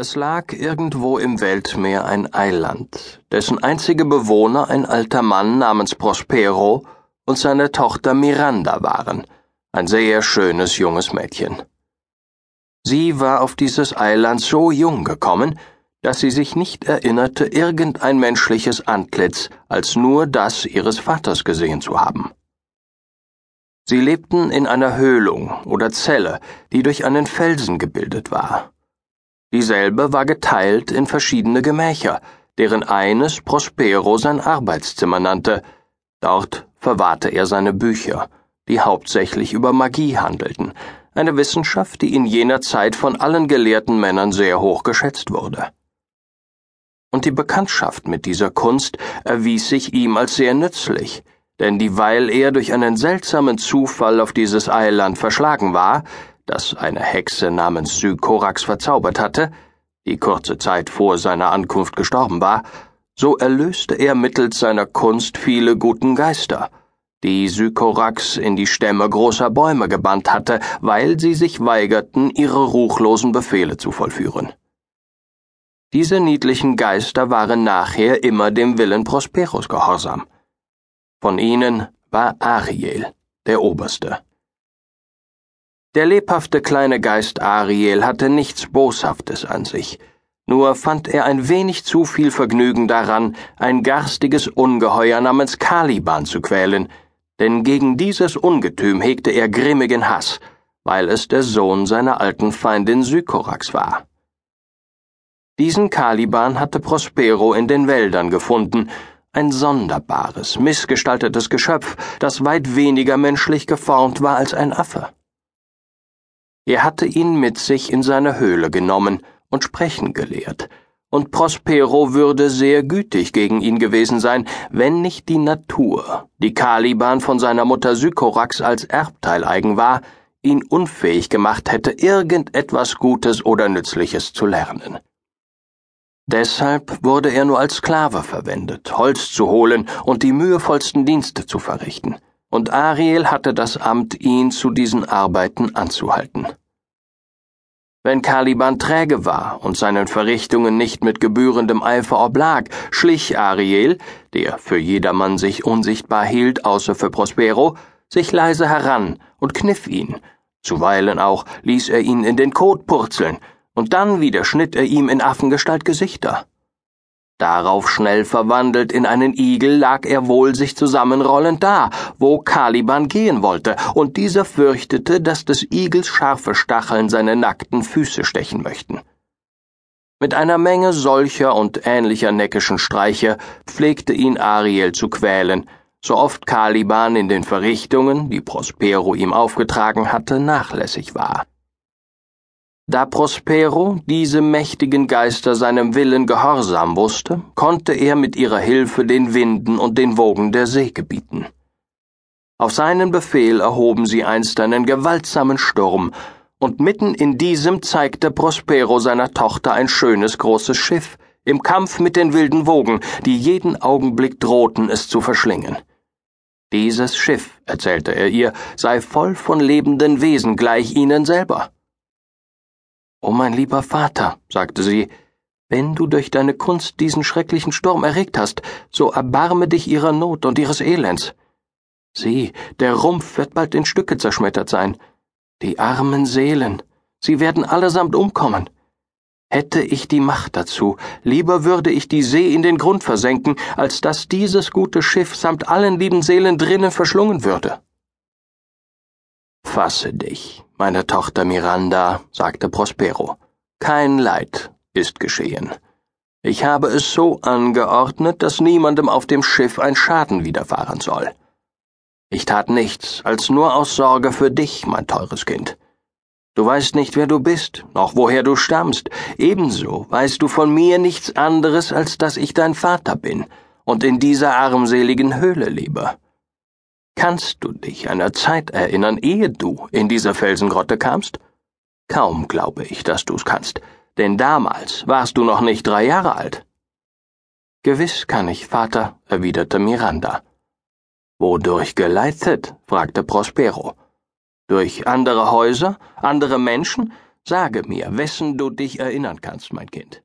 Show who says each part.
Speaker 1: Es lag irgendwo im Weltmeer ein Eiland, dessen einzige Bewohner ein alter Mann namens Prospero und seine Tochter Miranda waren, ein sehr schönes junges Mädchen. Sie war auf dieses Eiland so jung gekommen, dass sie sich nicht erinnerte, irgendein menschliches Antlitz als nur das ihres Vaters gesehen zu haben. Sie lebten in einer Höhlung oder Zelle, die durch einen Felsen gebildet war. Dieselbe war geteilt in verschiedene Gemächer, deren eines Prospero sein Arbeitszimmer nannte. Dort verwahrte er seine Bücher, die hauptsächlich über Magie handelten, eine Wissenschaft, die in jener Zeit von allen gelehrten Männern sehr hoch geschätzt wurde. Und die Bekanntschaft mit dieser Kunst erwies sich ihm als sehr nützlich, denn dieweil er durch einen seltsamen Zufall auf dieses Eiland verschlagen war, das eine Hexe namens Sykorax verzaubert hatte, die kurze Zeit vor seiner Ankunft gestorben war, so erlöste er mittels seiner Kunst viele guten Geister, die Sykorax in die Stämme großer Bäume gebannt hatte, weil sie sich weigerten, ihre ruchlosen Befehle zu vollführen. Diese niedlichen Geister waren nachher immer dem Willen Prosperos gehorsam. Von ihnen war Ariel der Oberste. Der lebhafte kleine Geist Ariel hatte nichts Boshaftes an sich, nur fand er ein wenig zu viel Vergnügen daran, ein garstiges Ungeheuer namens Caliban zu quälen, denn gegen dieses Ungetüm hegte er grimmigen Hass, weil es der Sohn seiner alten Feindin Sykorax war. Diesen Caliban hatte Prospero in den Wäldern gefunden, ein sonderbares, missgestaltetes Geschöpf, das weit weniger menschlich geformt war als ein Affe. Er hatte ihn mit sich in seine Höhle genommen und sprechen gelehrt, und Prospero würde sehr gütig gegen ihn gewesen sein, wenn nicht die Natur, die Caliban von seiner Mutter Sykorax als Erbteil eigen war, ihn unfähig gemacht hätte, irgendetwas Gutes oder Nützliches zu lernen. Deshalb wurde er nur als Sklave verwendet, Holz zu holen und die mühevollsten Dienste zu verrichten, und Ariel hatte das Amt, ihn zu diesen Arbeiten anzuhalten. Wenn Caliban träge war und seinen Verrichtungen nicht mit gebührendem Eifer oblag, schlich Ariel, der für jedermann sich unsichtbar hielt, außer für Prospero, sich leise heran und kniff ihn. Zuweilen auch ließ er ihn in den Kot purzeln, und dann wieder schnitt er ihm in Affengestalt Gesichter. Darauf schnell verwandelt in einen Igel lag er wohl sich zusammenrollend da, wo Caliban gehen wollte, und dieser fürchtete, dass des Igels scharfe Stacheln seine nackten Füße stechen möchten. Mit einer Menge solcher und ähnlicher neckischen Streiche pflegte ihn Ariel zu quälen, so oft Caliban in den Verrichtungen, die Prospero ihm aufgetragen hatte, nachlässig war. Da Prospero diese mächtigen Geister seinem Willen gehorsam wusste, konnte er mit ihrer Hilfe den Winden und den Wogen der See gebieten. Auf seinen Befehl erhoben sie einst einen gewaltsamen Sturm, und mitten in diesem zeigte Prospero seiner Tochter ein schönes großes Schiff, im Kampf mit den wilden Wogen, die jeden Augenblick drohten, es zu verschlingen. Dieses Schiff, erzählte er ihr, sei voll von lebenden Wesen gleich ihnen selber. Oh mein lieber Vater, sagte sie, wenn du durch deine Kunst diesen schrecklichen Sturm erregt hast, so erbarme dich ihrer Not und ihres Elends. Sieh, der Rumpf wird bald in Stücke zerschmettert sein. Die armen Seelen, sie werden allesamt umkommen. Hätte ich die Macht dazu, lieber würde ich die See in den Grund versenken, als dass dieses gute Schiff samt allen lieben Seelen drinnen verschlungen würde. Fasse dich, meine Tochter Miranda, sagte Prospero. Kein Leid ist geschehen. Ich habe es so angeordnet, dass niemandem auf dem Schiff ein Schaden widerfahren soll. Ich tat nichts, als nur aus Sorge für dich, mein teures Kind. Du weißt nicht, wer du bist, noch woher du stammst, ebenso weißt du von mir nichts anderes, als dass ich dein Vater bin und in dieser armseligen Höhle lebe. Kannst du dich einer Zeit erinnern, ehe du in diese Felsengrotte kamst? Kaum glaube ich, dass du's kannst, denn damals warst du noch nicht drei Jahre alt. Gewiss kann ich, Vater, erwiderte Miranda. Wodurch geleitet? fragte Prospero. Durch andere Häuser, andere Menschen? Sage mir, wessen du dich erinnern kannst, mein Kind.